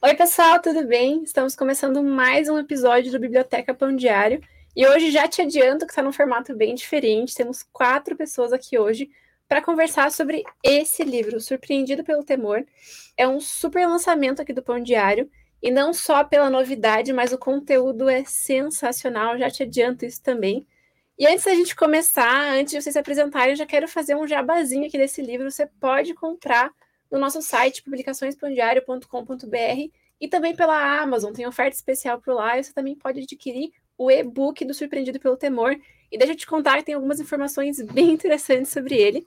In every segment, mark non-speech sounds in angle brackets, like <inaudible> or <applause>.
Oi, pessoal, tudo bem? Estamos começando mais um episódio do Biblioteca Pão Diário. E hoje já te adianto que está num formato bem diferente. Temos quatro pessoas aqui hoje para conversar sobre esse livro, Surpreendido pelo Temor. É um super lançamento aqui do Pão Diário. E não só pela novidade, mas o conteúdo é sensacional. Já te adianto isso também. E antes da gente começar, antes de vocês se apresentarem, eu já quero fazer um jabazinho aqui desse livro. Você pode comprar no nosso site, publicaçõespandiário.com.br e também pela Amazon. Tem oferta especial por lá. E você também pode adquirir o e-book do Surpreendido pelo Temor. E deixa eu te contar tem algumas informações <laughs> bem interessantes sobre ele.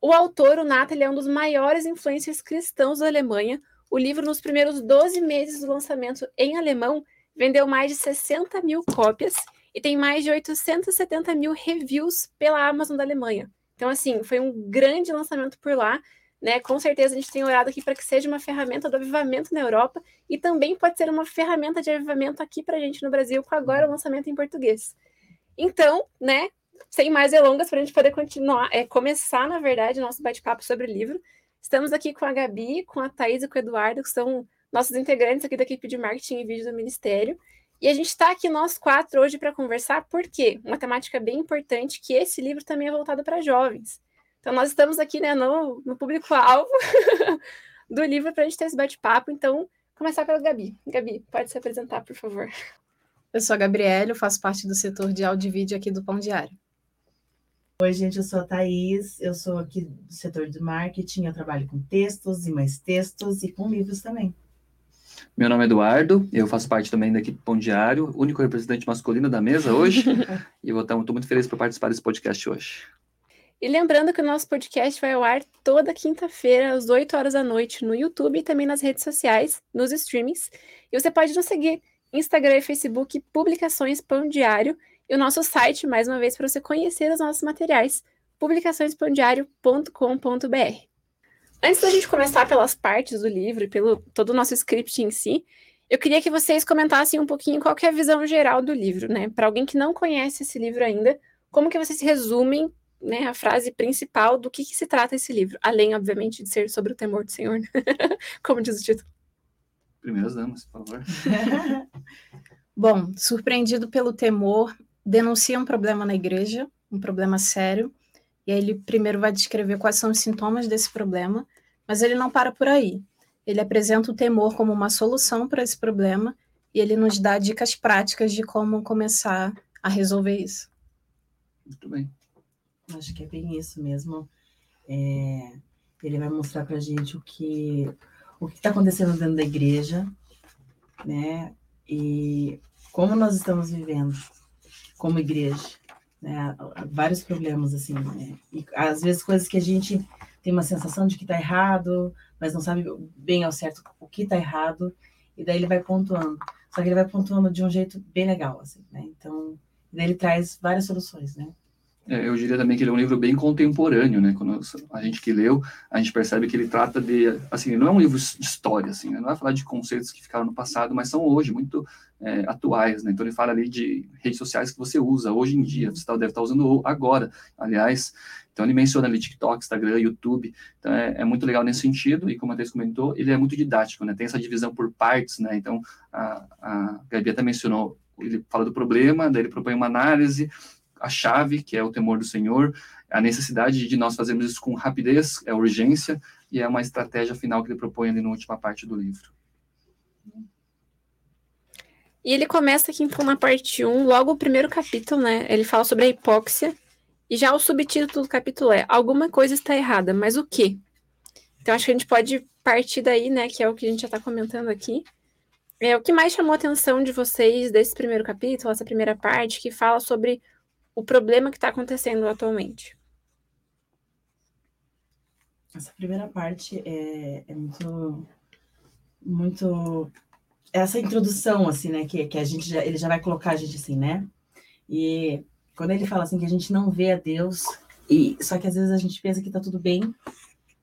O autor, o Nata, ele é um dos maiores influencers cristãos da Alemanha. O livro, nos primeiros 12 meses do lançamento em alemão, vendeu mais de 60 mil cópias e tem mais de 870 mil reviews pela Amazon da Alemanha. Então, assim, foi um grande lançamento por lá. Né? Com certeza a gente tem olhado aqui para que seja uma ferramenta do avivamento na Europa e também pode ser uma ferramenta de avivamento aqui para a gente no Brasil, com agora o lançamento em português. Então, né, sem mais delongas, para a gente poder continuar, é, começar, na verdade, nosso bate-papo sobre o livro, estamos aqui com a Gabi, com a Thaís e com o Eduardo, que são nossos integrantes aqui da equipe de marketing e vídeo do Ministério. E a gente está aqui nós quatro hoje para conversar, porque uma temática bem importante, que esse livro também é voltado para jovens. Então, nós estamos aqui né, no, no público-alvo <laughs> do livro para a gente ter esse bate-papo. Então, começar pela Gabi. Gabi, pode se apresentar, por favor. Eu sou a Gabriela, eu faço parte do setor de áudio e vídeo aqui do Pão Diário. Oi, gente, eu sou a Thaís, eu sou aqui do setor de marketing, eu trabalho com textos e mais textos e com livros também. Meu nome é Eduardo, eu faço parte também da equipe Pão Diário, único representante masculino da mesa hoje, <laughs> e eu estou muito feliz por participar desse podcast hoje. E lembrando que o nosso podcast vai ao ar toda quinta-feira, às 8 horas da noite, no YouTube e também nas redes sociais, nos streamings. E você pode nos seguir Instagram e Facebook, Publicações Pão Diário, e o nosso site, mais uma vez, para você conhecer os nossos materiais, publicaçõespandiário.com.br. Antes da gente começar pelas partes do livro e pelo todo o nosso script em si, eu queria que vocês comentassem um pouquinho qual é a visão geral do livro, né? Para alguém que não conhece esse livro ainda, como que vocês resumem né, a frase principal do que, que, se trata esse livro, além, obviamente, de ser sobre o temor do Senhor, né? <laughs> como diz o título. Primeiras damas, por favor. <laughs> Bom, surpreendido pelo temor, denuncia um problema na igreja, um problema sério, e aí ele primeiro vai descrever quais são os sintomas desse problema, mas ele não para por aí. Ele apresenta o temor como uma solução para esse problema e ele nos dá dicas práticas de como começar a resolver isso. Muito bem. Acho que é bem isso mesmo. É, ele vai mostrar para a gente o que o que está acontecendo dentro da igreja, né? E como nós estamos vivendo como igreja né? Vários problemas, assim, né? E às vezes coisas que a gente tem uma sensação de que está errado, mas não sabe bem ao certo o que está errado, e daí ele vai pontuando. Só que ele vai pontuando de um jeito bem legal, assim, né? Então, daí ele traz várias soluções, né? É, eu diria também que ele é um livro bem contemporâneo, né? Quando a gente que leu, a gente percebe que ele trata de, assim, não é um livro de história, assim, né? não vai falar de conceitos que ficaram no passado, mas são hoje muito é, atuais, né? Então ele fala ali de redes sociais que você usa hoje em dia, você tá, deve estar tá usando agora, aliás. Então ele menciona ali TikTok, Instagram, YouTube. Então é, é muito legal nesse sentido. E como a Thais comentou, ele é muito didático, né? Tem essa divisão por partes, né? Então a, a Gabi até mencionou, ele fala do problema, daí ele propõe uma análise a chave, que é o temor do Senhor, a necessidade de nós fazermos isso com rapidez, é urgência, e é uma estratégia final que ele propõe ali na última parte do livro. E ele começa aqui então, na parte 1, logo o primeiro capítulo, né? Ele fala sobre a hipóxia, e já o subtítulo do capítulo é Alguma coisa está errada, mas o quê? Então acho que a gente pode partir daí, né? Que é o que a gente já está comentando aqui. É, o que mais chamou a atenção de vocês desse primeiro capítulo, essa primeira parte, que fala sobre o problema que está acontecendo atualmente? Essa primeira parte é, é muito, muito essa introdução assim, né, que, que a gente já, ele já vai colocar a gente assim, né? E quando ele fala assim que a gente não vê a Deus e só que às vezes a gente pensa que tá tudo bem,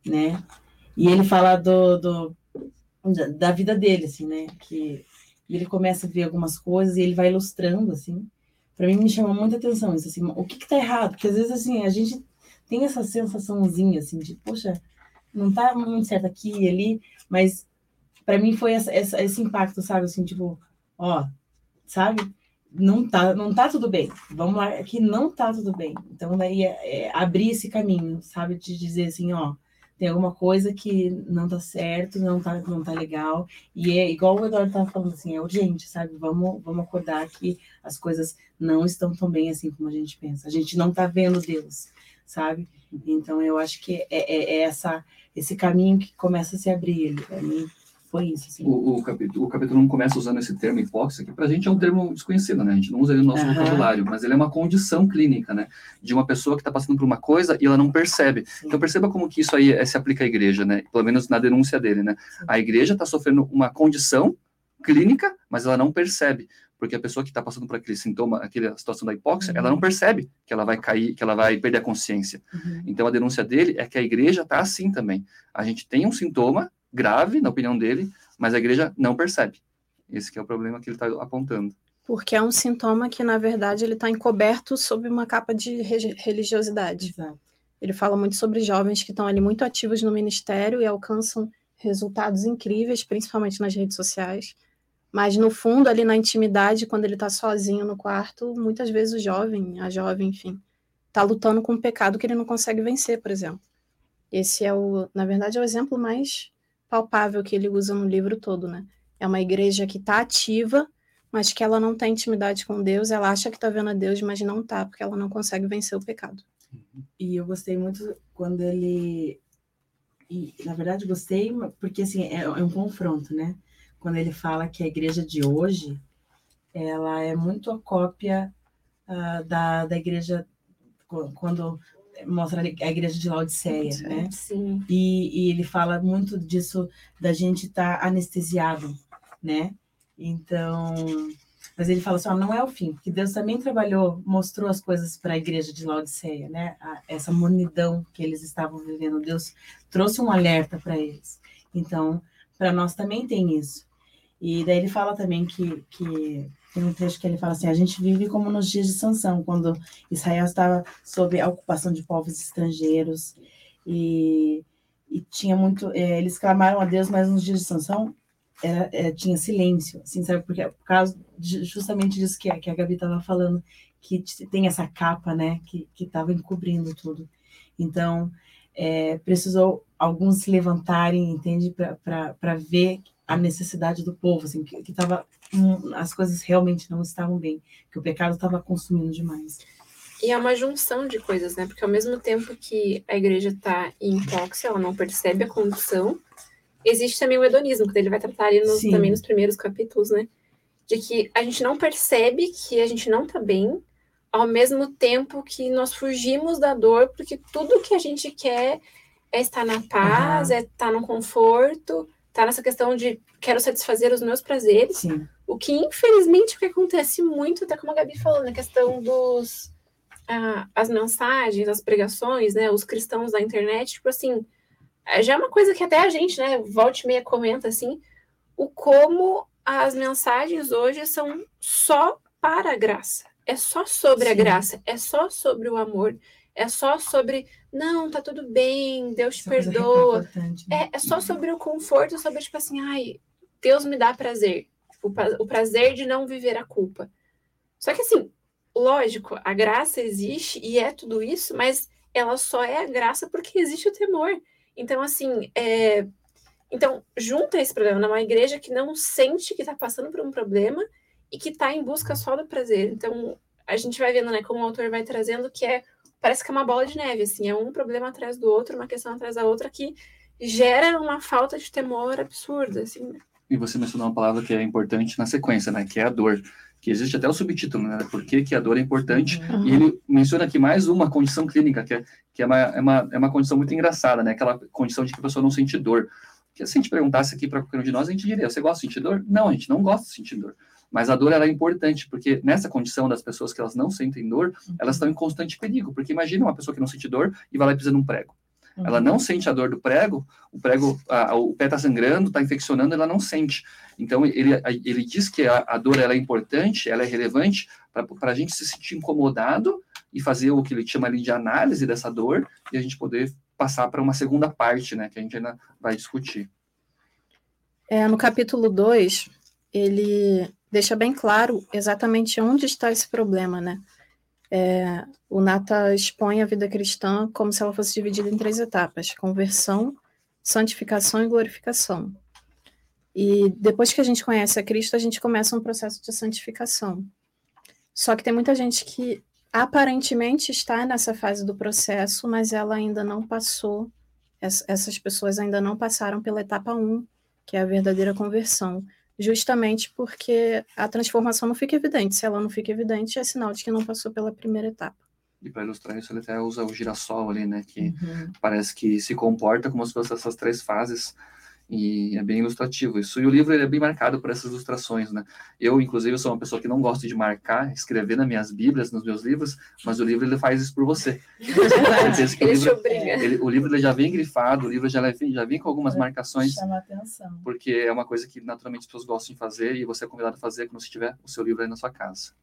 né? E ele fala do, do da vida dele assim, né? Que ele começa a ver algumas coisas e ele vai ilustrando assim para mim me chama muita atenção isso, assim, o que que tá errado? Porque às vezes, assim, a gente tem essa sensaçãozinha, assim, de, poxa, não tá muito certo aqui e ali, mas para mim foi essa, essa, esse impacto, sabe? Assim, tipo, ó, sabe? Não tá, não tá tudo bem. Vamos lá, aqui não tá tudo bem. Então, daí é, é abrir esse caminho, sabe? De dizer assim, ó, tem alguma coisa que não tá certo, não tá, não tá legal. E é igual o Eduardo tava falando assim, é urgente, sabe? Vamos, vamos acordar que as coisas não estão tão bem assim como a gente pensa. A gente não tá vendo Deus, sabe? Então eu acho que é, é, é essa, esse caminho que começa a se abrir. Para mim, foi isso. Assim. O, o, capítulo, o capítulo 1 começa usando esse termo hipóxia, que para a gente é um termo desconhecido, né? A gente não usa ele no nosso uhum. vocabulário, mas ele é uma condição clínica, né? De uma pessoa que está passando por uma coisa e ela não percebe. Sim. Então perceba como que isso aí é, se aplica à igreja, né? Pelo menos na denúncia dele, né? Sim. A igreja está sofrendo uma condição clínica, mas ela não percebe porque a pessoa que está passando por aquele sintoma, aquela situação da hipóxia, uhum. ela não percebe que ela vai cair, que ela vai perder a consciência. Uhum. Então a denúncia dele é que a igreja está assim também. A gente tem um sintoma grave, na opinião dele, mas a igreja não percebe. Esse é o problema que ele está apontando. Porque é um sintoma que, na verdade, ele está encoberto sob uma capa de religiosidade. Exato. Ele fala muito sobre jovens que estão ali muito ativos no ministério e alcançam resultados incríveis, principalmente nas redes sociais. Mas no fundo, ali na intimidade, quando ele está sozinho no quarto, muitas vezes o jovem, a jovem, enfim, está lutando com um pecado que ele não consegue vencer, por exemplo. Esse é o, na verdade, é o exemplo mais palpável que ele usa no livro todo, né? É uma igreja que está ativa, mas que ela não tem intimidade com Deus, ela acha que está vendo a Deus, mas não está, porque ela não consegue vencer o pecado. E eu gostei muito quando ele. E, na verdade, gostei, porque assim, é, é um confronto, né? Quando ele fala que a igreja de hoje ela é muito a cópia uh, da, da igreja quando mostra a igreja de Laodiceia, né? Sim. E, e, ele fala muito disso da gente estar tá anestesiado, né? Então, mas ele fala assim, ó, não é o fim, porque Deus também trabalhou, mostrou as coisas para a igreja de Laodiceia, né? A, essa monidão que eles estavam vivendo, Deus trouxe um alerta para eles. Então, para nós também tem isso. E daí ele fala também que, que tem um trecho que ele fala assim: a gente vive como nos dias de Sansão, quando Israel estava sob a ocupação de povos estrangeiros e, e tinha muito. É, eles clamaram a Deus, mas nos dias de Sansão era, é, tinha silêncio, assim, sabe? Porque por causa de, justamente disso que, que a Gabi estava falando, que tem essa capa, né, que estava encobrindo tudo. Então, é, precisou alguns se levantarem, entende, para ver a necessidade do povo, assim, que, que tava, um, as coisas realmente não estavam bem, que o pecado estava consumindo demais. E é uma junção de coisas, né? Porque ao mesmo tempo que a igreja está em hipóxia, ela não percebe a condição, existe também o hedonismo, que ele vai tratar ali nos, também nos primeiros capítulos, né? De que a gente não percebe que a gente não está bem, ao mesmo tempo que nós fugimos da dor, porque tudo que a gente quer é estar na paz, uhum. é estar no conforto, tá nessa questão de quero satisfazer os meus prazeres. Sim. O que, infelizmente, o que acontece muito, até como a Gabi falou, na questão dos. Ah, as mensagens, as pregações, né? Os cristãos da internet, tipo assim, é, já é uma coisa que até a gente, né, volte meia comenta assim, o como as mensagens hoje são só para a graça. É só sobre Sim. a graça, é só sobre o amor, é só sobre, não, tá tudo bem, Deus te Essa perdoa. Né? É, é só sobre o conforto, sobre, tipo assim, ai, Deus me dá prazer. Tipo, o prazer de não viver a culpa. Só que assim, lógico, a graça existe e é tudo isso, mas ela só é a graça porque existe o temor. Então, assim, é... então, junta esse problema numa igreja que não sente que está passando por um problema e que está em busca só do prazer. Então, a gente vai vendo, né, como o autor vai trazendo que é parece que é uma bola de neve, assim, é um problema atrás do outro, uma questão atrás da outra que gera uma falta de temor absurda, assim. Né? E você mencionou uma palavra que é importante na sequência, né, que é a dor, que existe até o subtítulo, né, por que, que a dor é importante, uhum. e ele menciona aqui mais uma condição clínica, que é, que é, uma, é, uma, é uma condição muito engraçada, né, aquela condição de que a pessoa não sente dor, que se a gente perguntasse aqui para qualquer um de nós, a gente diria, você gosta de sentir dor? Não, a gente não gosta de sentir dor. Mas a dor ela é importante, porque nessa condição das pessoas que elas não sentem dor, uhum. elas estão em constante perigo. Porque imagina uma pessoa que não sente dor e vai lá e pisa num prego. Uhum. Ela não sente a dor do prego, o prego, a, o pé está sangrando, está infeccionando, ela não sente. Então, ele, ele diz que a, a dor ela é importante, ela é relevante para a gente se sentir incomodado e fazer o que ele chama ali de análise dessa dor e a gente poder passar para uma segunda parte, né, que a gente ainda vai discutir. É, no capítulo 2, ele deixa bem claro exatamente onde está esse problema, né? É, o Nata expõe a vida cristã como se ela fosse dividida em três etapas: conversão, santificação e glorificação. E depois que a gente conhece a Cristo, a gente começa um processo de santificação. Só que tem muita gente que aparentemente está nessa fase do processo, mas ela ainda não passou, essas pessoas ainda não passaram pela etapa 1, que é a verdadeira conversão, justamente porque a transformação não fica evidente. Se ela não fica evidente, é sinal de que não passou pela primeira etapa. E para ilustrar isso, ele até usa o girassol ali, né? Que uhum. parece que se comporta como se fossem essas três fases e é bem ilustrativo isso. E o livro ele é bem marcado por essas ilustrações, né? Eu, inclusive, sou uma pessoa que não gosta de marcar, escrever nas minhas bíblias, nos meus livros, mas o livro ele faz isso por você. <laughs> ele o livro, ele, o livro ele já vem grifado, o livro já vem, já vem com algumas marcações. Chama atenção. Porque é uma coisa que naturalmente as pessoas gostam de fazer e você é convidado a fazer quando você tiver o seu livro aí na sua casa.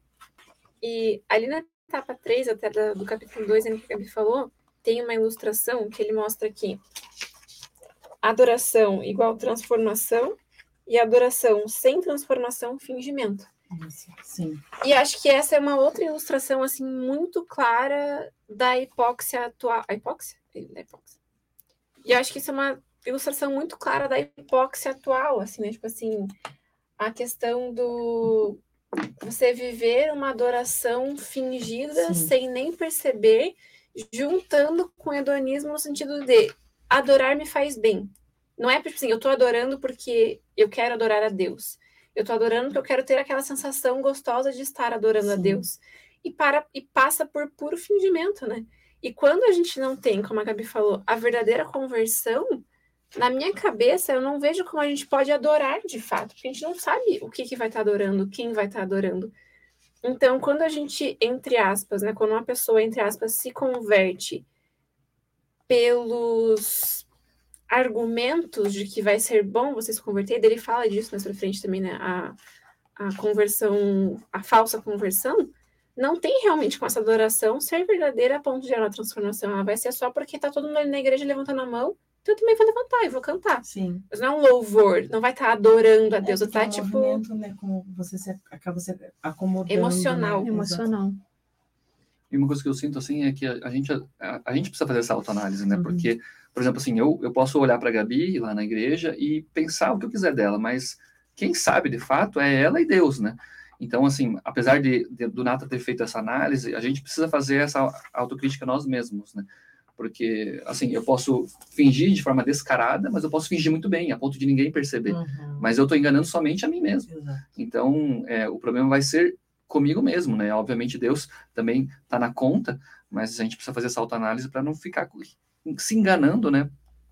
E ali na etapa 3, até do capítulo 2, que a Gabi falou, tem uma ilustração que ele mostra aqui adoração igual transformação e adoração sem transformação, fingimento. Sim. E acho que essa é uma outra ilustração assim muito clara da hipóxia atual. A hipóxia? Da hipóxia. E acho que isso é uma ilustração muito clara da hipóxia atual, assim, né? Tipo assim, a questão do você viver uma adoração fingida Sim. sem nem perceber, juntando com o hedonismo no sentido de adorar me faz bem. Não é tipo assim, eu tô adorando porque eu quero adorar a Deus. Eu tô adorando porque eu quero ter aquela sensação gostosa de estar adorando Sim. a Deus. E para e passa por puro fingimento, né? E quando a gente não tem, como a Gabi falou, a verdadeira conversão, na minha cabeça eu não vejo como a gente pode adorar de fato, porque a gente não sabe o que, que vai estar tá adorando, quem vai estar tá adorando. Então, quando a gente, entre aspas, né, quando uma pessoa, entre aspas, se converte pelos argumentos de que vai ser bom você se converter, ele fala disso mais pra frente também, né? A, a conversão, a falsa conversão, não tem realmente com essa adoração ser verdadeira a ponto de gerar uma transformação. Ela vai ser só porque tá todo mundo ali na igreja levantando a mão, então eu também vou levantar e vou cantar. Sim. Mas não é um louvor, não vai estar tá adorando a é Deus, é, tá um tipo. Né, como você se, acaba se acomodando. Emocional. Né? Emocional. E uma coisa que eu sinto assim é que a, a gente, a, a, gente precisa fazer essa autoanálise, né? Uhum. Porque por exemplo, assim, eu, eu posso olhar para a Gabi lá na igreja e pensar o que eu quiser dela, mas quem sabe de fato é ela e Deus, né? Então, assim, apesar de, de, do Nata ter feito essa análise, a gente precisa fazer essa autocrítica nós mesmos, né? Porque, assim, eu posso fingir de forma descarada, mas eu posso fingir muito bem, a ponto de ninguém perceber. Uhum. Mas eu estou enganando somente a mim mesmo. Exato. Então, é, o problema vai ser comigo mesmo, né? Obviamente, Deus também está na conta, mas a gente precisa fazer essa autoanálise para não ficar se enganando, né?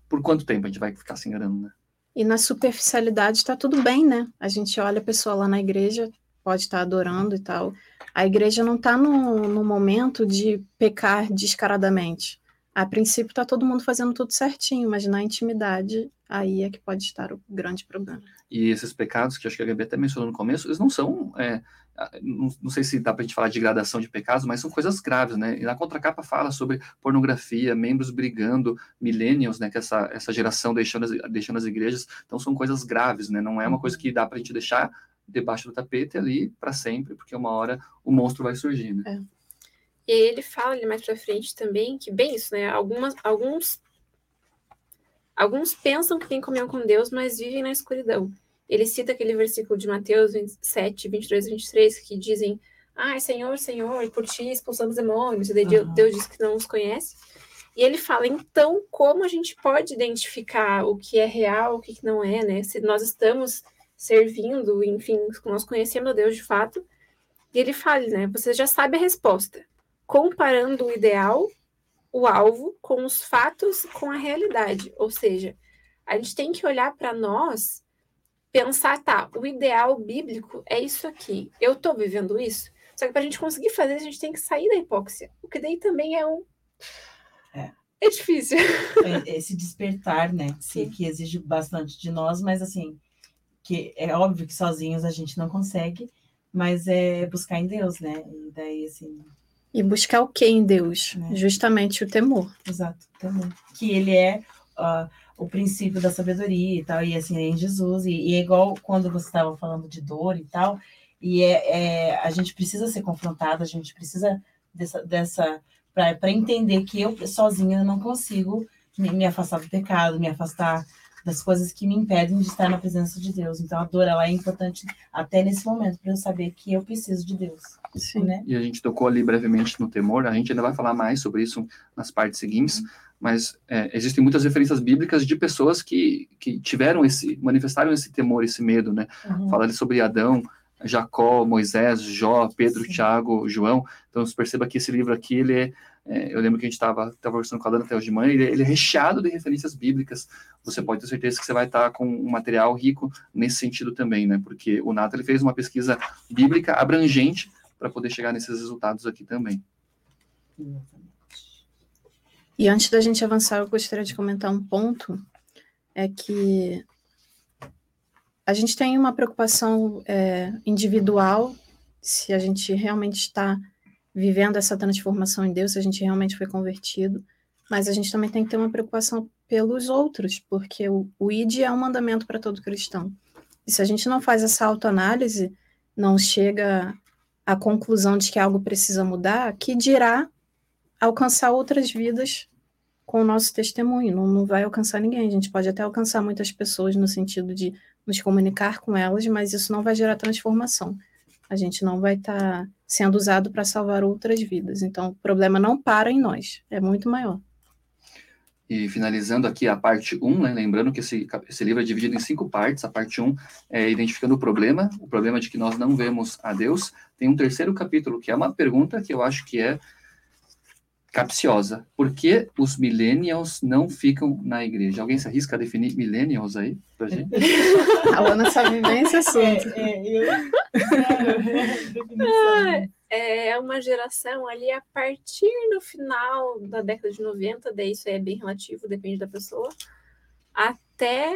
Por quanto tempo a gente vai ficar se enganando, né? E na superficialidade está tudo bem, né? A gente olha a pessoa lá na igreja, pode estar tá adorando e tal. A igreja não está no, no momento de pecar descaradamente. A princípio está todo mundo fazendo tudo certinho, mas na intimidade aí é que pode estar o grande problema. E esses pecados, que acho que a Gabi até mencionou no começo, eles não são é, não, não, sei se dá para a gente falar de gradação de pecados, mas são coisas graves, né? E na contracapa fala sobre pornografia, membros brigando, millennials, né? Que essa, essa geração deixando as, deixando as igrejas. Então são coisas graves, né? Não é uma coisa que dá para a gente deixar debaixo do tapete ali para sempre, porque uma hora o monstro vai surgir, né? É. E ele fala ali mais para frente também que, bem isso, né? Algumas, alguns, alguns pensam que têm comunhão com Deus, mas vivem na escuridão ele cita aquele versículo de Mateus 27, 22 e 23, que dizem, ai, ah, Senhor, Senhor, por ti expulsamos demônios, e daí uhum. Deus diz que não os conhece. E ele fala, então, como a gente pode identificar o que é real, o que não é, né? Se nós estamos servindo, enfim, nós conhecemos a Deus de fato. E ele fala, né? Você já sabe a resposta, comparando o ideal, o alvo, com os fatos, com a realidade. Ou seja, a gente tem que olhar para nós pensar, tá, o ideal bíblico é isso aqui. Eu estou vivendo isso? Só que para a gente conseguir fazer, a gente tem que sair da hipóxia. O que daí também é um. É, é difícil. Esse despertar, né? Que, que, exige bastante de nós, mas assim, que é óbvio que sozinhos a gente não consegue, mas é buscar em Deus, né? E daí, assim. E buscar o que em Deus? É. Justamente o temor. Exato, o temor. Que ele é. Uh, o princípio da sabedoria e tal, e assim, é em Jesus, e, e é igual quando você estava falando de dor e tal, e é, é, a gente precisa ser confrontado, a gente precisa dessa, dessa para entender que eu sozinha não consigo me, me, afastar do pecado, me afastar das coisas que me impedem de estar na presença de Deus. Então a dor ela é importante até nesse momento para eu saber que eu preciso de Deus. Sim. Né? E a gente tocou ali brevemente no temor, a gente ainda vai falar mais sobre isso nas partes seguintes, uhum. mas é, existem muitas referências bíblicas de pessoas que, que tiveram esse, manifestaram esse temor, esse medo, né? Uhum. Fala ali sobre Adão, Jacó, Moisés, Jó, Pedro, Sim. Tiago, João. Então, você perceba que esse livro aqui, ele é, é eu lembro que a gente estava conversando com a Dana até hoje de manhã, ele, ele, é recheado de referências bíblicas. Você pode ter certeza que você vai estar com um material rico nesse sentido também, né? Porque o Nato ele fez uma pesquisa bíblica abrangente para poder chegar nesses resultados aqui também. E antes da gente avançar, eu gostaria de comentar um ponto, é que a gente tem uma preocupação é, individual, se a gente realmente está vivendo essa transformação em Deus, se a gente realmente foi convertido, mas a gente também tem que ter uma preocupação pelos outros, porque o, o ID é um mandamento para todo cristão. E se a gente não faz essa autoanálise, não chega à conclusão de que algo precisa mudar, que dirá alcançar outras vidas com o nosso testemunho. Não, não vai alcançar ninguém. A gente pode até alcançar muitas pessoas no sentido de nos comunicar com elas, mas isso não vai gerar transformação. A gente não vai estar tá sendo usado para salvar outras vidas. Então, o problema não para em nós, é muito maior. E finalizando aqui a parte 1, né, lembrando que esse, esse livro é dividido em cinco partes. A parte 1 é identificando o problema, o problema de que nós não vemos a Deus. Tem um terceiro capítulo, que é uma pergunta que eu acho que é capciosa. Por que os millennials não ficam na igreja? Alguém se arrisca a definir millennials aí pra gente? <laughs> a Ana sabe bem esse assunto. É, é, eu... <laughs> é, é uma geração ali a partir do final da década de 90, daí isso é bem relativo, depende da pessoa, até...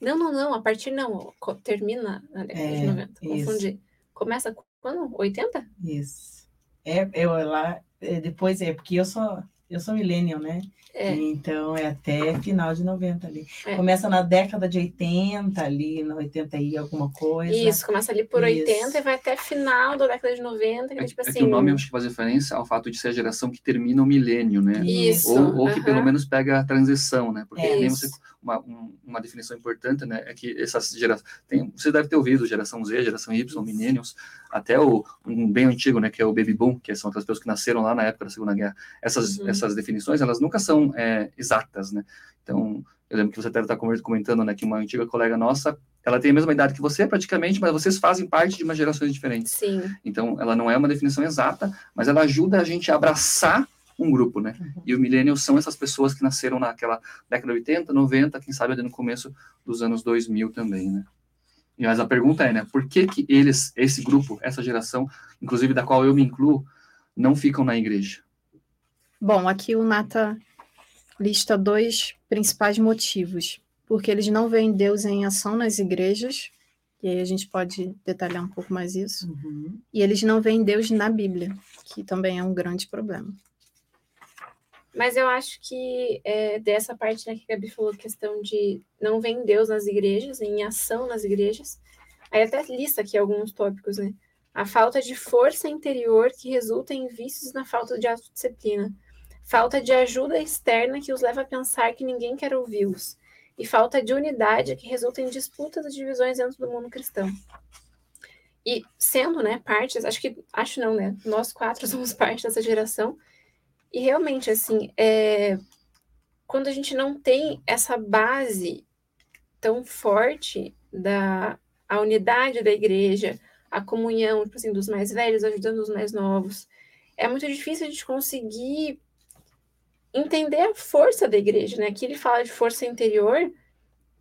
Não, não, não, a partir não, termina na década é, de 90, confundi. Começa quando? 80? Isso. É, eu lá, depois é, porque eu sou, eu sou millennial, né? É. Então é até final de 90 ali. É. Começa na década de 80 ali, no 80 e alguma coisa. Isso, começa ali por Isso. 80 e vai até final da década de 90. Que, é, tipo assim... é que o nome acho que faz referência ao fato de ser a geração que termina o milênio, né? Isso. Ou, ou que pelo menos pega a transição, né? Porque nem você uma, um, uma definição importante, né, é que essas gerações, tem, você deve ter ouvido geração Z, geração Y, millennials, até o, um bem antigo, né, que é o baby boom, que são aquelas pessoas que nasceram lá na época da Segunda Guerra. Essas, uhum. essas definições, elas nunca são é, exatas, né, então, eu lembro que você deve estar comentando, né, que uma antiga colega nossa, ela tem a mesma idade que você, praticamente, mas vocês fazem parte de umas gerações diferentes. Sim. Então, ela não é uma definição exata, mas ela ajuda a gente a abraçar um grupo, né? Uhum. E o millennials são essas pessoas que nasceram naquela década de 80, 90, quem sabe ali no começo dos anos 2000 também, né? E mas a pergunta é, né, por que que eles, esse grupo, essa geração, inclusive da qual eu me incluo, não ficam na igreja? Bom, aqui o Nata lista dois principais motivos. Porque eles não veem Deus em ação nas igrejas, e aí a gente pode detalhar um pouco mais isso. Uhum. E eles não veem Deus na Bíblia, que também é um grande problema. Mas eu acho que é, dessa parte né, que a Gabi falou, questão de não vem Deus nas igrejas, em ação nas igrejas. Aí até lista aqui alguns tópicos, né? A falta de força interior que resulta em vícios na falta de autodisciplina. Falta de ajuda externa que os leva a pensar que ninguém quer ouvi-los. E falta de unidade que resulta em disputas e divisões dentro do mundo cristão. E sendo, né, partes, acho que, acho não, né, nós quatro <laughs> somos parte dessa geração, e realmente, assim, é, quando a gente não tem essa base tão forte da a unidade da igreja, a comunhão, tipo assim, dos mais velhos ajudando os mais novos, é muito difícil a gente conseguir entender a força da igreja, né? Aqui ele fala de força interior,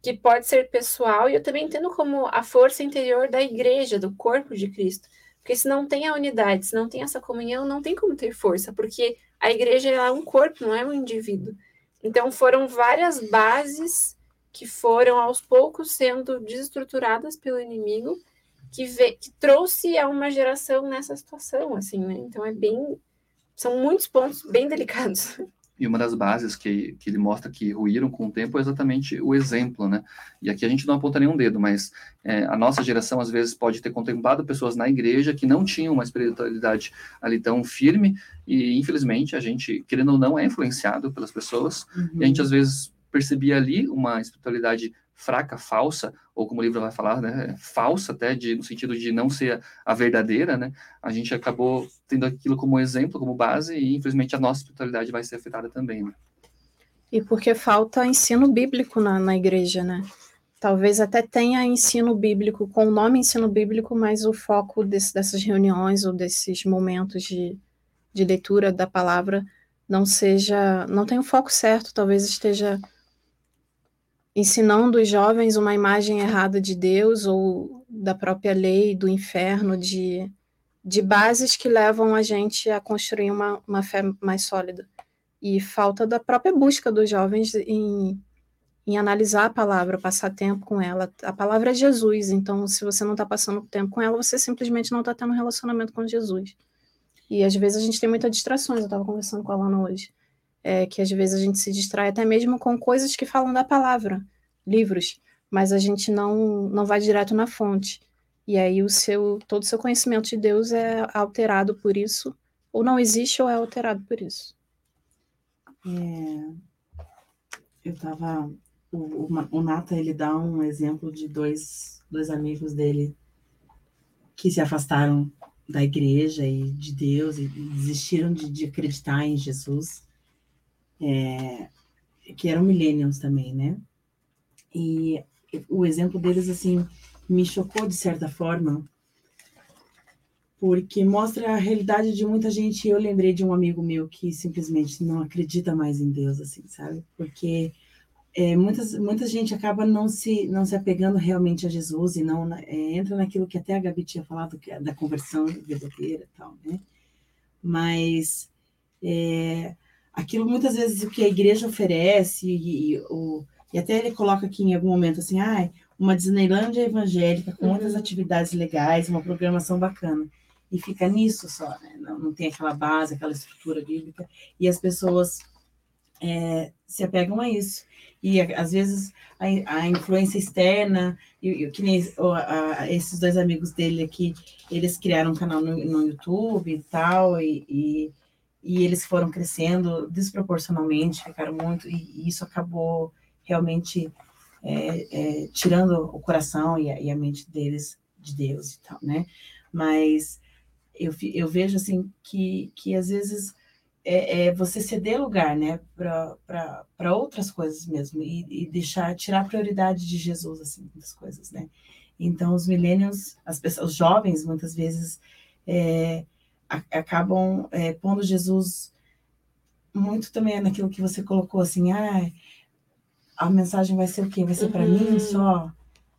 que pode ser pessoal, e eu também entendo como a força interior da igreja, do corpo de Cristo. Porque se não tem a unidade, se não tem essa comunhão, não tem como ter força, porque a igreja é um corpo, não é um indivíduo. Então foram várias bases que foram aos poucos sendo desestruturadas pelo inimigo, que, vê, que trouxe a uma geração nessa situação, assim, né? Então é bem, são muitos pontos bem delicados. <laughs> E uma das bases que, que ele mostra que ruíram com o tempo é exatamente o exemplo, né? E aqui a gente não aponta nenhum dedo, mas é, a nossa geração às vezes pode ter contemplado pessoas na igreja que não tinham uma espiritualidade ali tão firme e infelizmente a gente, querendo ou não, é influenciado pelas pessoas uhum. e a gente às vezes percebia ali uma espiritualidade fraca, falsa, ou como o livro vai falar, né, falsa até, de, no sentido de não ser a verdadeira, né, a gente acabou tendo aquilo como exemplo, como base, e infelizmente a nossa espiritualidade vai ser afetada também, né. E porque falta ensino bíblico na, na igreja, né? Talvez até tenha ensino bíblico, com o nome ensino bíblico, mas o foco desse, dessas reuniões ou desses momentos de, de leitura da palavra não seja, não tem o foco certo, talvez esteja ensinando os jovens uma imagem errada de Deus ou da própria lei, do inferno, de, de bases que levam a gente a construir uma, uma fé mais sólida. E falta da própria busca dos jovens em, em analisar a palavra, passar tempo com ela. A palavra é Jesus, então se você não está passando tempo com ela, você simplesmente não está tendo um relacionamento com Jesus. E às vezes a gente tem muitas distrações, eu estava conversando com a Lana hoje é, que às vezes a gente se distrai até mesmo com coisas que falam da palavra, livros, mas a gente não, não vai direto na fonte. E aí o seu todo o seu conhecimento de Deus é alterado por isso, ou não existe ou é alterado por isso. É, eu estava o, o, o Nata ele dá um exemplo de dois, dois amigos dele que se afastaram da igreja e de Deus e desistiram de, de acreditar em Jesus é, que eram millennials também, né? E o exemplo deles, assim, me chocou de certa forma, porque mostra a realidade de muita gente. Eu lembrei de um amigo meu que simplesmente não acredita mais em Deus, assim, sabe? Porque é, muitas, muita gente acaba não se, não se apegando realmente a Jesus e não é, entra naquilo que até a Gabi tinha falado, é da conversão verdadeira e tal, né? Mas é, aquilo muitas vezes o que a igreja oferece e, e, o, e até ele coloca aqui em algum momento assim, ah, uma Disneylândia evangélica com muitas uhum. atividades legais, uma programação bacana. E fica nisso só, né? Não, não tem aquela base, aquela estrutura bíblica. E as pessoas é, se apegam a isso. E às vezes a, a influência externa, e, que nem a, a, esses dois amigos dele aqui, eles criaram um canal no, no YouTube e tal, e, e e eles foram crescendo desproporcionalmente, ficaram muito, e, isso acabou realmente é, é, tirando o coração e a, e a, mente deles de Deus e tal, né? Mas eu, eu vejo assim que, que às vezes é, é você ceder lugar, né, para outras coisas mesmo e, e, deixar tirar a prioridade de Jesus assim das coisas, né? Então os millennials, as pessoas, os jovens muitas vezes é, acabam é, pondo Jesus muito também naquilo que você colocou, assim, ah, a mensagem vai ser o quê? Vai ser para mim uhum. só?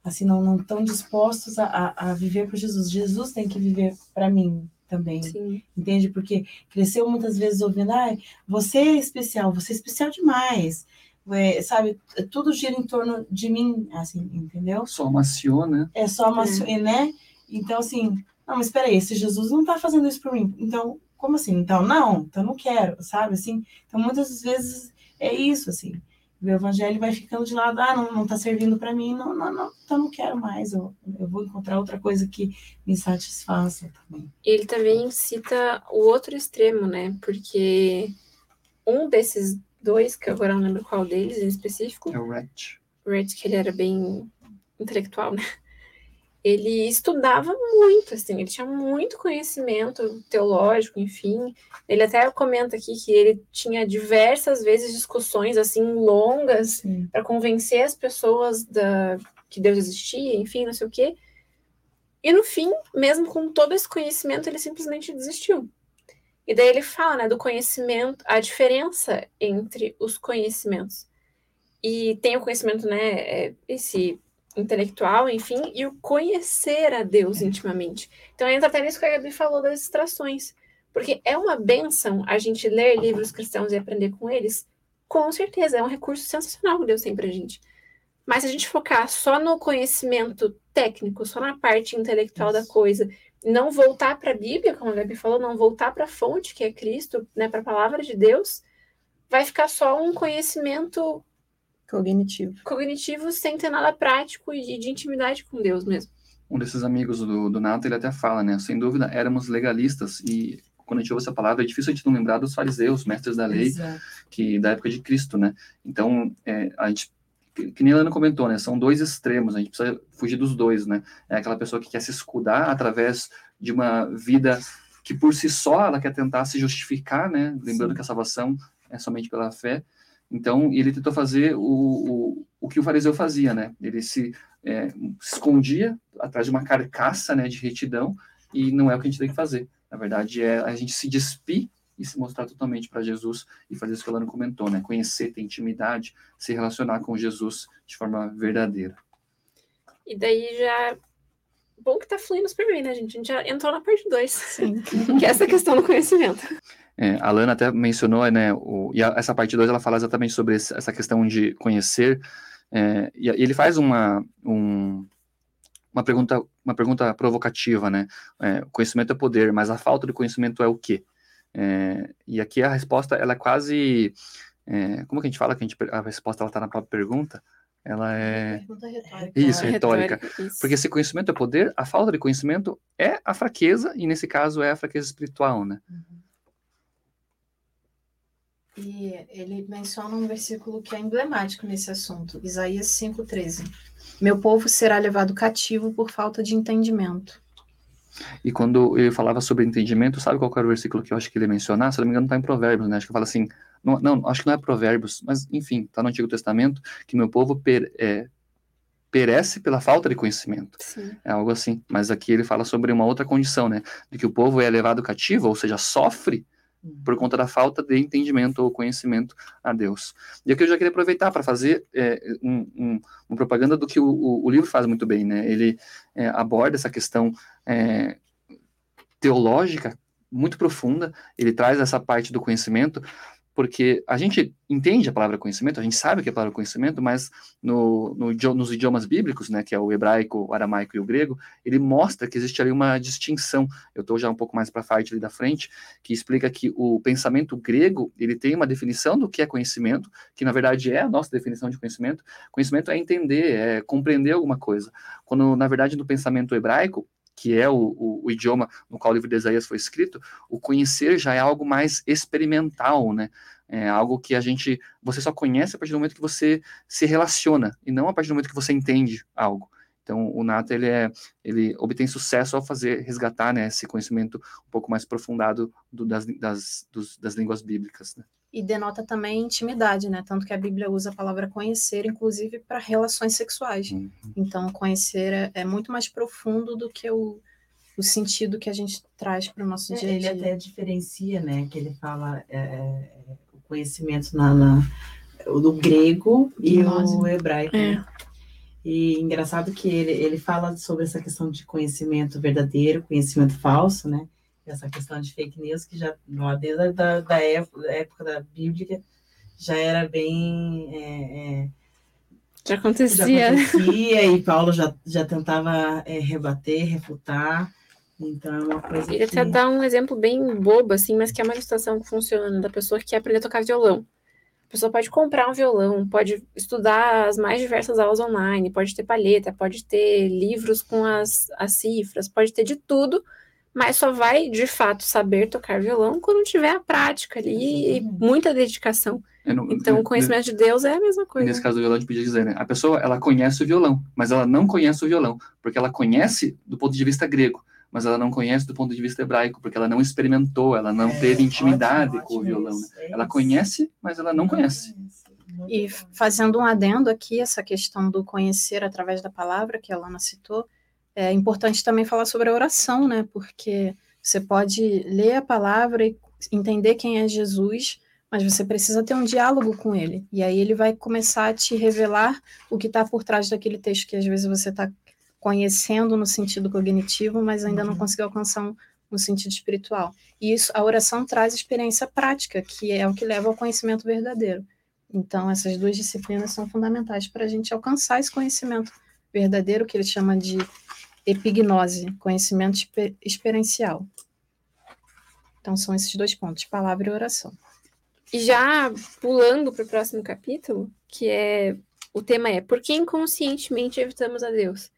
Assim, não, não estão dispostos a, a, a viver por Jesus. Jesus tem que viver para mim também, Sim. entende? Porque cresceu muitas vezes ouvindo, ah, você é especial, você é especial demais, é, sabe? Tudo gira em torno de mim, assim, entendeu? Só amaciou, né? É só amaciou, é. né? Então, assim, não, mas espera aí, esse Jesus não está fazendo isso por mim. Então, como assim? Então, não, então não quero, sabe? Assim, então, muitas vezes é isso, assim. O evangelho vai ficando de lado, ah, não, não tá servindo para mim, não, não, não, então não quero mais, eu, eu vou encontrar outra coisa que me satisfaça também. Ele também cita o outro extremo, né? Porque um desses dois, que agora não lembro qual deles em específico. É o Rhett. Rhett, que ele era bem intelectual, né? Ele estudava muito, assim, ele tinha muito conhecimento teológico, enfim. Ele até comenta aqui que ele tinha diversas vezes discussões assim longas para convencer as pessoas da que Deus existia, enfim, não sei o quê. E no fim, mesmo com todo esse conhecimento, ele simplesmente desistiu. E daí ele fala, né, do conhecimento, a diferença entre os conhecimentos. E tem o conhecimento, né, é, esse intelectual, enfim, e o conhecer a Deus intimamente. Então entra até nisso que a Gabi falou das distrações. Porque é uma benção a gente ler livros cristãos e aprender com eles. Com certeza, é um recurso sensacional que Deus tem pra gente. Mas se a gente focar só no conhecimento técnico, só na parte intelectual da coisa, não voltar para a Bíblia, como a Gabi falou, não voltar para a fonte que é Cristo, né, para a palavra de Deus, vai ficar só um conhecimento Cognitivo. cognitivo sem ter nada prático e de intimidade com Deus mesmo. Um desses amigos do, do Nato, ele até fala, né? Sem dúvida, éramos legalistas e quando a gente ouve essa palavra, é difícil a gente não lembrar dos fariseus, mestres da lei, Exato. que da época de Cristo, né? Então, é, a gente, que, que nem a Ana comentou, né? São dois extremos, a gente precisa fugir dos dois, né? É aquela pessoa que quer se escudar através de uma vida que por si só ela quer tentar se justificar, né? Lembrando Sim. que a salvação é somente pela fé. Então, ele tentou fazer o, o, o que o fariseu fazia, né? Ele se, é, se escondia atrás de uma carcaça, né, de retidão, e não é o que a gente tem que fazer. Na verdade, é a gente se despir e se mostrar totalmente para Jesus e fazer isso que o Lano comentou, né? Conhecer, ter intimidade, se relacionar com Jesus de forma verdadeira. E daí já. Bom que tá fluindo super bem, né, gente? A gente já entrou na parte 2, Sim. <laughs> que é essa questão do conhecimento. É, a Lana até mencionou, né, o, e a- essa parte 2 ela fala exatamente sobre esse- essa questão de conhecer, é, e a- ele faz uma, um- uma, pergunta, uma pergunta provocativa, né, é, conhecimento é poder, mas a falta de conhecimento é o quê? É, e aqui a resposta, ela é quase, é, como que a gente fala que a, gente, a resposta ela está na própria pergunta? Ela é... Pergunta retórica. Isso, É retórica. isso. Porque se conhecimento é poder, a falta de conhecimento é a fraqueza, e nesse caso é a fraqueza espiritual, né? E ele menciona um versículo que é emblemático nesse assunto, Isaías 5,13. Meu povo será levado cativo por falta de entendimento. E quando ele falava sobre entendimento, sabe qual era o versículo que eu acho que ele mencionar? Se não me engano, está em Provérbios, né? Acho que fala assim, não, não, acho que não é Provérbios, mas enfim, está no Antigo Testamento, que meu povo per- é, perece pela falta de conhecimento. Sim. É algo assim. Mas aqui ele fala sobre uma outra condição, né? De que o povo é levado cativo, ou seja, sofre por conta da falta de entendimento ou conhecimento a Deus. E aqui eu já queria aproveitar para fazer é, um, um, uma propaganda do que o, o, o livro faz muito bem, né? Ele é, aborda essa questão é, teológica muito profunda, ele traz essa parte do conhecimento, porque a gente entende a palavra conhecimento, a gente sabe o que é a palavra conhecimento, mas no, no, nos idiomas bíblicos, né, que é o hebraico, o aramaico e o grego, ele mostra que existe ali uma distinção. Eu estou já um pouco mais para a parte ali da frente, que explica que o pensamento grego ele tem uma definição do que é conhecimento, que na verdade é a nossa definição de conhecimento. Conhecimento é entender, é compreender alguma coisa. Quando na verdade no pensamento hebraico que é o, o, o, idioma no qual o livro de Isaías foi escrito, o conhecer já é algo mais experimental, né? É algo que a gente, você só conhece a partir do momento que você se relaciona e não a partir do momento que você entende algo. Então, o Nata ele é, ele obtém sucesso ao fazer resgatar né, esse conhecimento um pouco mais aprofundado do, das, das, dos, das línguas bíblicas. Né? E denota também intimidade, né? Tanto que a Bíblia usa a palavra conhecer, inclusive para relações sexuais. Uhum. Então, conhecer é, é, muito mais profundo do que o, o sentido que a gente traz para o nosso É, dia a dia. Ele até diferencia, né? Que ele fala é, o conhecimento na, na, do grego e Gnose. o hebraico. É. né? E engraçado que ele, ele fala sobre essa questão de conhecimento verdadeiro, conhecimento falso, né? Essa questão de fake news, que já lá desde a da, da, época, da época da Bíblia já era bem. É, é, Já já acontecia. acontecia e Paulo já, já tentava é, rebater, refutar. Então é uma coisa Ele que... até dá um exemplo bem bobo, assim, mas que é uma ilustração que funciona da pessoa que quer aprender a tocar violão. A pessoa pode comprar um violão, pode estudar as mais diversas aulas online, pode ter palheta, pode ter livros com as, as cifras, pode ter de tudo, mas só vai, de fato, saber tocar violão quando tiver a prática ali e muita dedicação. É, no- Então, o conhecimento de Deus é a mesma coisa. Nesse caso do violão, a gente podia dizer, né? A pessoa, ela conhece o violão, mas ela não conhece o violão, porque ela conhece do ponto de vista grego, mas ela não conhece do ponto de vista hebraico, porque ela não experimentou, ela não É, teve intimidade ótimo, com o violão. Né? é Ela conhece, mas ela não conhece. E fazendo um adendo aqui, essa questão do conhecer através da palavra, que a Lana citou, é importante também falar sobre a oração, né? Porque você pode ler a palavra e entender quem é Jesus, mas você precisa ter um diálogo com ele. E aí ele vai começar a te revelar o que está por trás daquele texto que às vezes você está conhecendo no sentido cognitivo, mas ainda não Uhum. conseguiu alcançar um, um sentido espiritual. E isso, a oração traz experiência prática, que é o que leva ao conhecimento verdadeiro. Então, essas duas disciplinas são fundamentais para a gente alcançar esse conhecimento verdadeiro, que ele chama de epignose, conhecimento exper- experiencial. Então, são esses dois pontos, palavra e oração. E já pulando para o próximo capítulo, que é o tema é por que inconscientemente evitamos a Deus?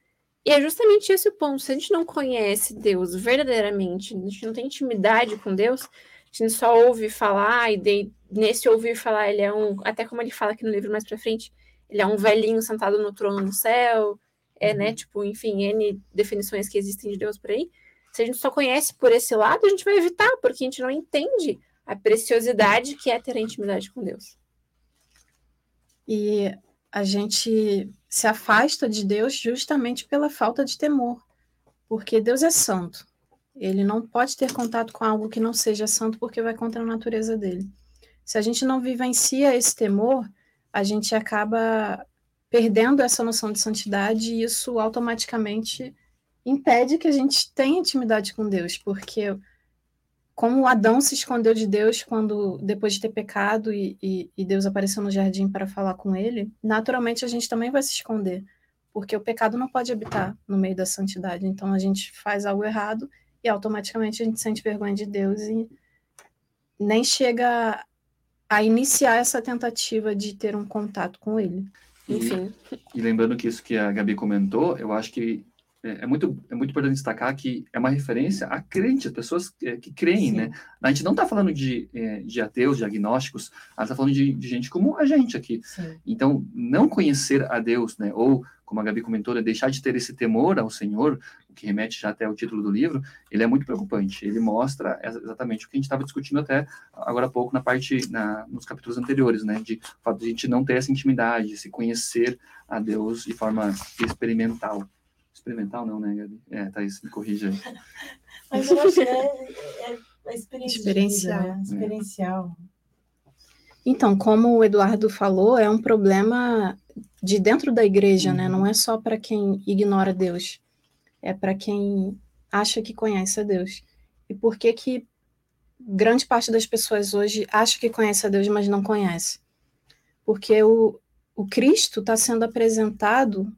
E é justamente esse o ponto. Se a gente não conhece Deus verdadeiramente, a gente não tem intimidade com Deus, a gente só ouve falar, e de, nesse ouvir falar, ele é um. Até como ele fala aqui no livro mais pra frente, ele é um velhinho sentado no trono no céu, é, né? Uhum. Tipo, enfim, N definições que existem de Deus por aí. Se a gente só conhece por esse lado, a gente vai evitar, porque a gente não entende a preciosidade que é ter a intimidade com Deus. E a gente se afasta de Deus justamente pela falta de temor, porque Deus é santo. Ele não pode ter contato com algo que não seja santo porque vai contra a natureza dele. Se a gente não vivencia esse temor, a gente acaba perdendo essa noção de santidade e isso automaticamente impede que a gente tenha intimidade com Deus, porque como Adão se escondeu de Deus quando depois de ter pecado e, e, e, Deus apareceu no jardim para falar com ele, naturalmente a gente também vai se esconder, porque o pecado não pode habitar no meio da santidade. Então a gente faz algo errado e automaticamente a gente sente vergonha de Deus e nem chega a iniciar essa tentativa de ter um contato com ele. Enfim. E, e lembrando que isso que a Gabi comentou, eu acho que é, é, muito, é muito importante destacar que é uma referência a crentes, pessoas que, que creem, Sim. né? A gente não está falando de, é, de ateus, de agnósticos, a gente está falando de, de, gente como a gente aqui. Sim. Então, não conhecer a Deus, né? Ou, como a Gabi comentou, né, deixar de ter esse temor ao Senhor, o que remete já até ao título do livro, ele é muito preocupante. Ele mostra exatamente o que a gente estava discutindo até agora há pouco na parte, na, nos capítulos anteriores, né? De fato de a gente não ter essa intimidade, se conhecer a Deus de forma experimental. Experimental não, né, Gabi? É, Thaís, me corrija aí. <laughs> Mas eu acho que é, é, é experiência experiencial. Né? experiencial. Então, como o Eduardo falou, é um problema de dentro da igreja, uhum. né? Não é só para quem ignora Deus, é para quem acha que conhece a Deus. E por que que grande parte das pessoas hoje acha que conhece a Deus, mas não conhece? Porque o, o Cristo está sendo apresentado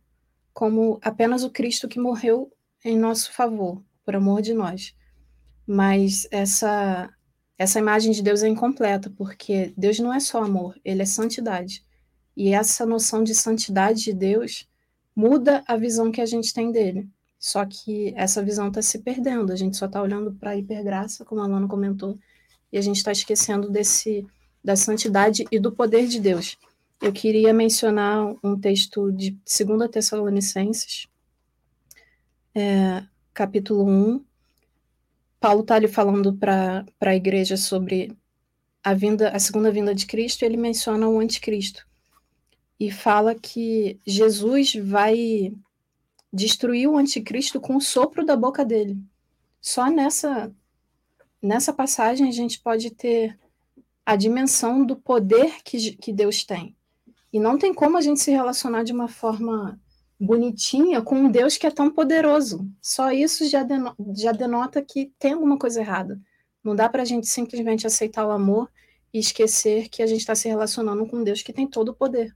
como apenas o Cristo que morreu em nosso favor, por amor de nós. Mas essa essa imagem de Deus é incompleta, porque Deus não é só amor, ele é santidade. E essa noção de santidade de Deus muda a visão que a gente tem dele. Só que essa visão está se perdendo, a gente só está olhando para a hipergraça, como a Alana comentou, e a gente está esquecendo desse da santidade e do poder de Deus eu queria mencionar um texto de 2 Tessalonicenses, é, capítulo 1. Paulo está ali falando para a igreja sobre a, vinda, a segunda vinda de Cristo, ele menciona o anticristo. E fala que Jesus vai destruir o anticristo com o sopro da boca dele. Só nessa, nessa passagem a gente pode ter a dimensão do poder que, que Deus tem. E não tem como a gente se relacionar de uma forma bonitinha com um Deus que é tão poderoso. Só isso já, denota, já denota que tem alguma coisa errada. Não dá para a gente simplesmente aceitar o amor e esquecer que a gente está se relacionando com um Deus que tem todo o poder.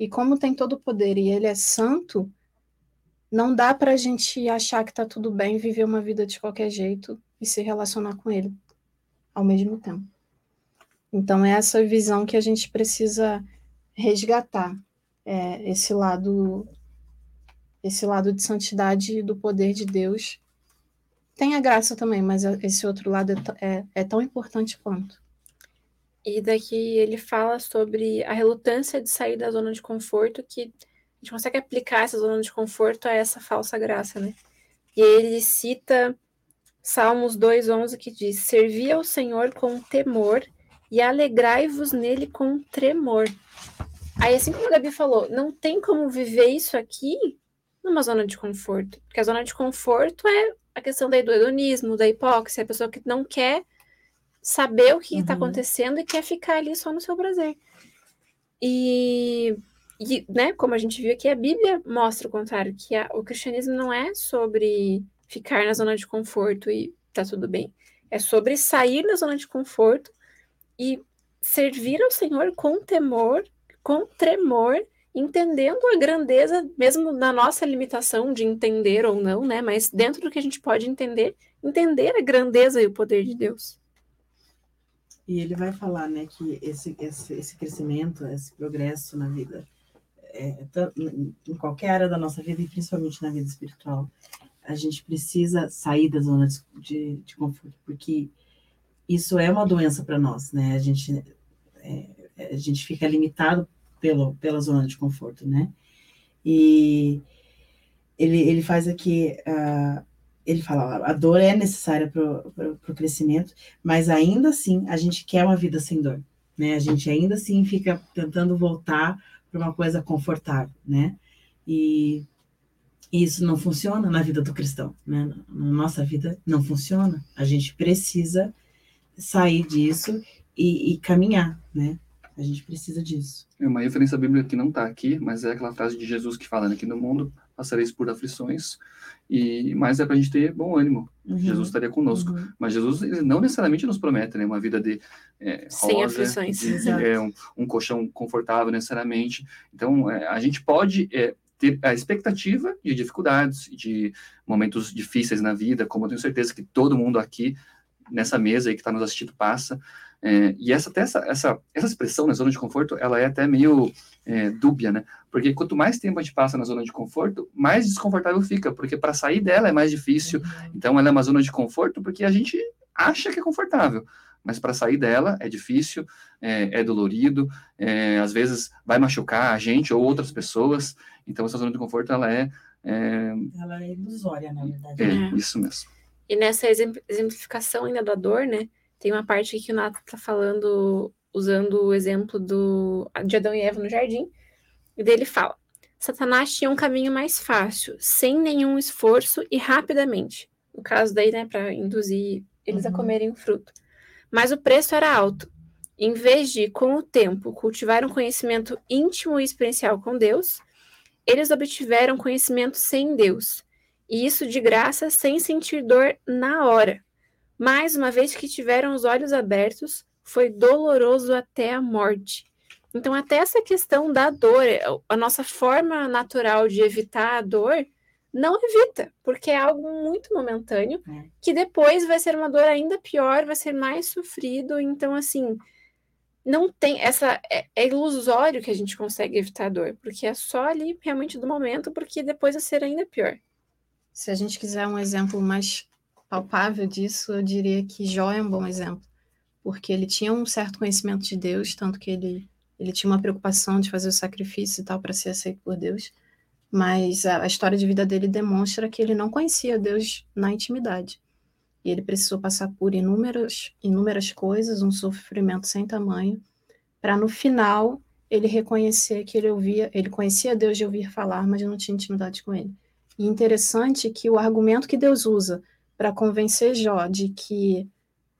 E como tem todo o poder e ele é santo, não dá para a gente achar que está tudo bem viver uma vida de qualquer jeito e se relacionar com ele ao mesmo tempo. Então, é essa visão que a gente precisa resgatar é, esse lado esse lado de santidade do poder de Deus tem a graça também, mas esse outro lado é, é, é, tão importante quanto. E daqui ele fala sobre a relutância de sair da zona de conforto, que a gente consegue aplicar essa zona de conforto a essa falsa graça, né? E ele cita Salmos 2,11 que diz: Servi ao Senhor com temor e alegrai-vos nele com tremor. Aí, assim como a Gabi falou, não tem como viver isso aqui numa zona de conforto. Porque a zona de conforto é a questão do hedonismo, da hipóxia, a pessoa que não quer saber o que está uhum. acontecendo e quer ficar ali só no seu prazer. E, e, né, como a gente viu aqui, a Bíblia mostra o contrário, que a, o cristianismo não é sobre ficar na zona de conforto e tá tudo bem. É sobre sair da zona de conforto e servir ao Senhor com temor com tremor, entendendo a grandeza, mesmo na nossa limitação de entender ou não, né? Mas dentro do que a gente pode entender, entender a grandeza e o poder de Deus. E ele vai falar, né, que esse, esse, esse crescimento, esse progresso na vida, é, em qualquer área da nossa vida, e principalmente na vida espiritual, a gente precisa sair da zona de, de, de conforto, porque isso é uma doença para nós, né? A gente, é, a gente fica limitado pelo, pela zona de conforto, né? E ele, ele faz aqui, uh, ele fala, a dor é necessária para o crescimento, mas ainda assim a gente quer uma vida sem dor, né? A gente ainda assim fica tentando voltar para uma coisa confortável, né? E isso não funciona na vida do cristão, né? Na nossa vida não funciona. A gente precisa sair disso e, e caminhar, né? A gente precisa disso. É uma referência bíblica que não está aqui, mas é aquela frase de Jesus que fala, né, que no mundo passareis por aflições, e mas é para a gente ter bom ânimo. Uhum. Jesus estaria conosco. Uhum. Mas Jesus não necessariamente nos promete né, uma vida de é, sem rosa, aflições, de, é, um, um, colchão confortável necessariamente. Então é, a gente pode é, ter a expectativa de dificuldades, de momentos difíceis na vida, como eu tenho certeza que todo mundo aqui nessa mesa aí que está nos assistindo passa. É, e essa, essa, essa, essa expressão, na zona de conforto, ela é até meio é, dúbia, né? Porque quanto mais tempo a gente passa na zona de conforto, mais desconfortável fica, porque para sair dela é mais difícil. Uhum. Então, ela é uma zona de conforto porque a gente acha que é confortável mas para sair dela é difícil, é, é dolorido, é, às vezes vai machucar a gente ou outras pessoas. Então, essa zona de conforto, ela é. é... Ela é ilusória, na verdade. É, é, isso mesmo. E nessa exemplificação ainda da dor, né? Tem uma parte aqui que o Nato está falando, usando o exemplo do, de Adão e Eva no jardim, e dele fala: Satanás tinha um caminho mais fácil, sem nenhum esforço e rapidamente. No caso daí, né, para induzir eles uhum. a comerem o fruto. Mas o preço era alto. Em vez de, com o tempo, cultivar um conhecimento íntimo e experiencial com Deus, eles obtiveram conhecimento sem Deus, e isso de graça, sem sentir dor na hora. Mas, uma vez que tiveram os olhos abertos, foi doloroso até a morte. Então, até essa questão da dor, a nossa forma natural de evitar a dor, não evita, porque é algo muito momentâneo, é. que depois vai ser uma dor ainda pior, vai ser mais sofrido. Então, assim, não tem essa. É, é, ilusório que a gente consegue evitar a dor, porque é só ali realmente do momento, porque depois vai ser ainda pior. Se a gente quiser um exemplo mais palpável disso, eu diria que Jó é um bom exemplo, porque ele tinha um certo conhecimento de Deus, tanto que ele, ele tinha uma preocupação de fazer o sacrifício e tal para ser aceito por Deus mas a, a, história de vida dele demonstra que ele não conhecia Deus na intimidade. E ele precisou passar por inúmeras, inúmeras coisas, um sofrimento sem tamanho, para no final ele reconhecer que ele ouvia, ele conhecia Deus de ouvir falar, mas não tinha intimidade com ele. E interessante que o argumento que Deus usa para convencer Jó de que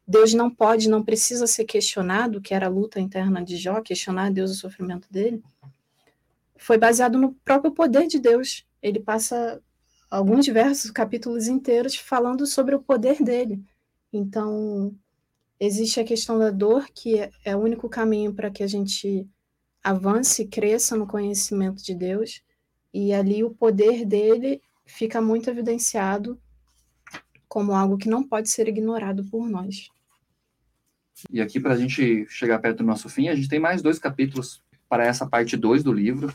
Deus não pode, não precisa ser questionado, que era a luta interna de Jó, questionar Deus o sofrimento dele, foi baseado no próprio poder de Deus. Ele passa alguns diversos capítulos inteiros falando sobre o poder dele. Então, existe a questão da dor, que é, é o único caminho para que a gente avance e cresça no conhecimento de Deus, e ali o poder dele fica muito evidenciado como algo que não pode ser ignorado por nós. E aqui, para a gente chegar perto do nosso fim, a gente tem mais dois capítulos para essa parte 2 do livro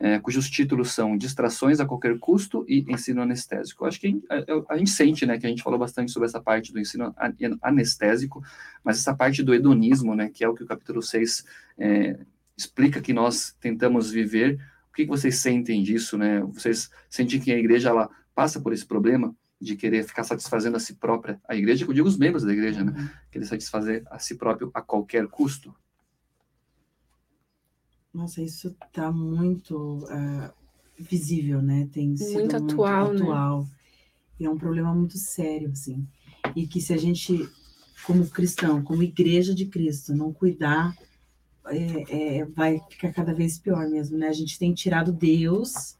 é, cujos títulos são Distrações a Qualquer Custo e Ensino Anestésico. Acho que a, a, a, gente sente, né, que a gente falou bastante sobre essa parte do ensino anestésico, mas essa parte do hedonismo, né, que é o que o capítulo 6 é, explica que nós tentamos viver. O que, que vocês sentem disso, né? Vocês sentem que a igreja, ela passa por esse problema? De querer ficar satisfazendo a si própria, a igreja, eu digo os membros da igreja, né? Uhum. Querer satisfazer a si próprio a qualquer custo. Nossa, isso está muito uh, visível, né? Tem sido muito atual, muito atual. Né? E é um problema muito sério, assim. E que se a gente, como cristão, como igreja de Cristo, não cuidar, é, é, vai ficar cada vez pior mesmo, né? A gente tem tirado Deus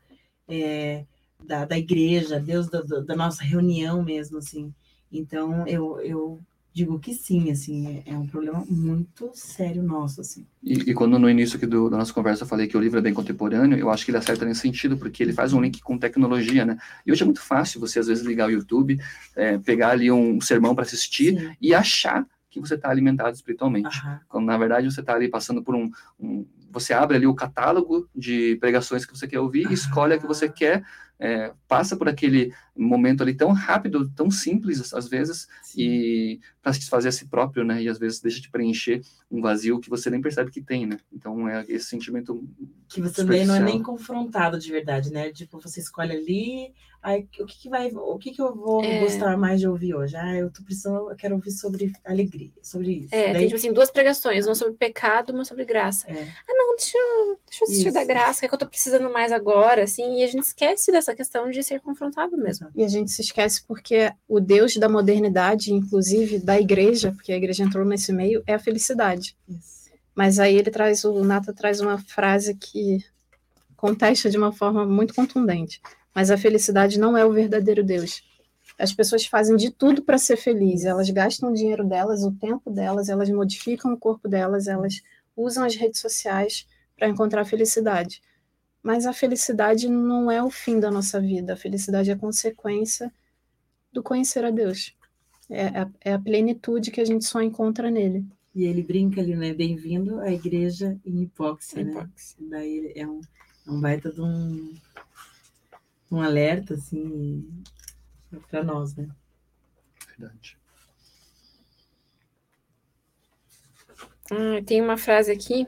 é, da, da igreja, Deus da, da nossa reunião mesmo, assim. Então, eu, eu digo que sim, assim, é, é um problema muito sério nosso, assim. E, e quando no início aqui do, da nossa conversa eu falei que o livro é bem contemporâneo, eu acho que ele acerta nesse sentido, porque ele faz um link com tecnologia, né? E hoje é muito fácil você, às vezes, ligar o YouTube, é, pegar ali um sermão para assistir sim. e achar que você está alimentado espiritualmente. Aham. Quando na verdade você está ali passando por um, um- Você abre ali o catálogo de pregações que você quer ouvir, Ah. escolhe a que você quer, é, passa por aquele momento ali tão rápido, tão simples às vezes, Sim. e para satisfazer a si próprio, né? E às vezes deixa de preencher um vazio que você nem percebe que tem, né? Então é esse sentimento Que você também não é nem confrontado de verdade, né? Tipo, você escolhe ali, aí o que, que vai, o que, que eu vou É. gostar mais de ouvir hoje? Ah, eu tô precisando, eu quero ouvir sobre alegria, sobre isso. É, tem Daí, tipo assim, duas pregações, uma sobre pecado, uma sobre graça. é, Ah, não, deixa eu, deixa eu assistir Isso. da graça, que é que eu tô precisando mais agora, assim, e a gente esquece dessa questão de ser confrontado mesmo. E a gente se esquece porque o Deus da modernidade, inclusive da igreja, porque a igreja entrou nesse meio, é a felicidade. isso. Mas aí ele traz, o Nata traz uma frase que contesta de uma forma muito contundente. Mas a felicidade não é o verdadeiro Deus. As pessoas fazem de tudo para ser felizes. Elas gastam o dinheiro delas, o tempo delas, elas modificam o corpo delas, elas usam as redes sociais para encontrar felicidade. Mas a felicidade não é o fim da nossa vida. A felicidade é consequência do conhecer a Deus. É a, é a plenitude que a gente só encontra nele. E ele brinca ali, né? Bem-vindo à igreja em hipóxia, né? Hipóxia. Daí é um, é um baita de um, um alerta, assim, para nós, né? Verdade. Ah, tem uma frase aqui,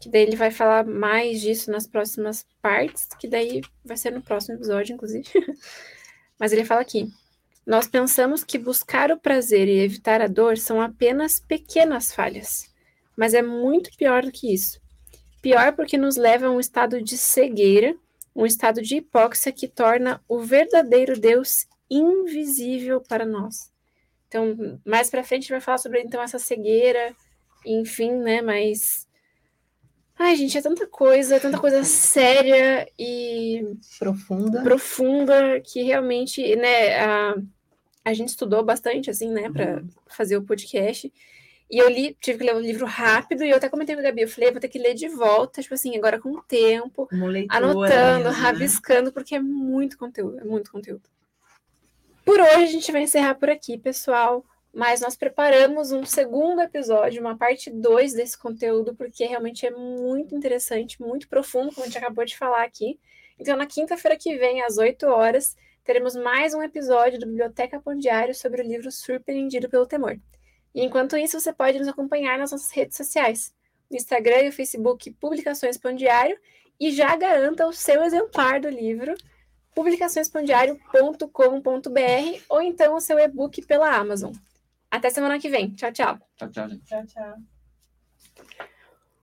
que daí ele vai falar mais disso nas próximas partes, que daí vai ser no próximo episódio, inclusive. <laughs> Mas ele fala aqui: Nós pensamos que buscar o prazer e evitar a dor são apenas pequenas falhas, mas é muito pior do que isso. Pior porque nos leva a um estado de cegueira, um estado de hipóxia que torna o verdadeiro Deus invisível para nós. Então, mais para frente vai falar sobre então essa cegueira, enfim, né? Mas ai, gente, é tanta coisa, é tanta coisa séria e Profunda. profunda que realmente, né, a, a gente estudou bastante, assim, né, para fazer o podcast. E eu li, tive que ler o livro rápido, e eu até comentei com a Gabi, eu falei, vou ter que ler de volta, tipo assim, agora com o tempo, Como leitora anotando, né? rabiscando, porque é muito conteúdo, é muito conteúdo. Por hoje a gente vai encerrar por aqui, pessoal. Mas nós preparamos um segundo episódio, uma parte 2 desse conteúdo, porque realmente é muito interessante, muito profundo, como a gente acabou de falar aqui. Então, na quinta-feira que vem, às 8 horas, teremos mais um episódio do Biblioteca Pão Diário sobre o livro Surpreendido pelo Temor. E enquanto isso, você pode nos acompanhar nas nossas redes sociais, no Instagram e o Facebook Publicações Pão Diário, e já garanta o seu exemplar do livro publicaçõespandiário.com.br ou então o seu e-book pela Amazon. Até semana que vem. Tchau, tchau. Tchau, tchau, gente. Tchau, tchau.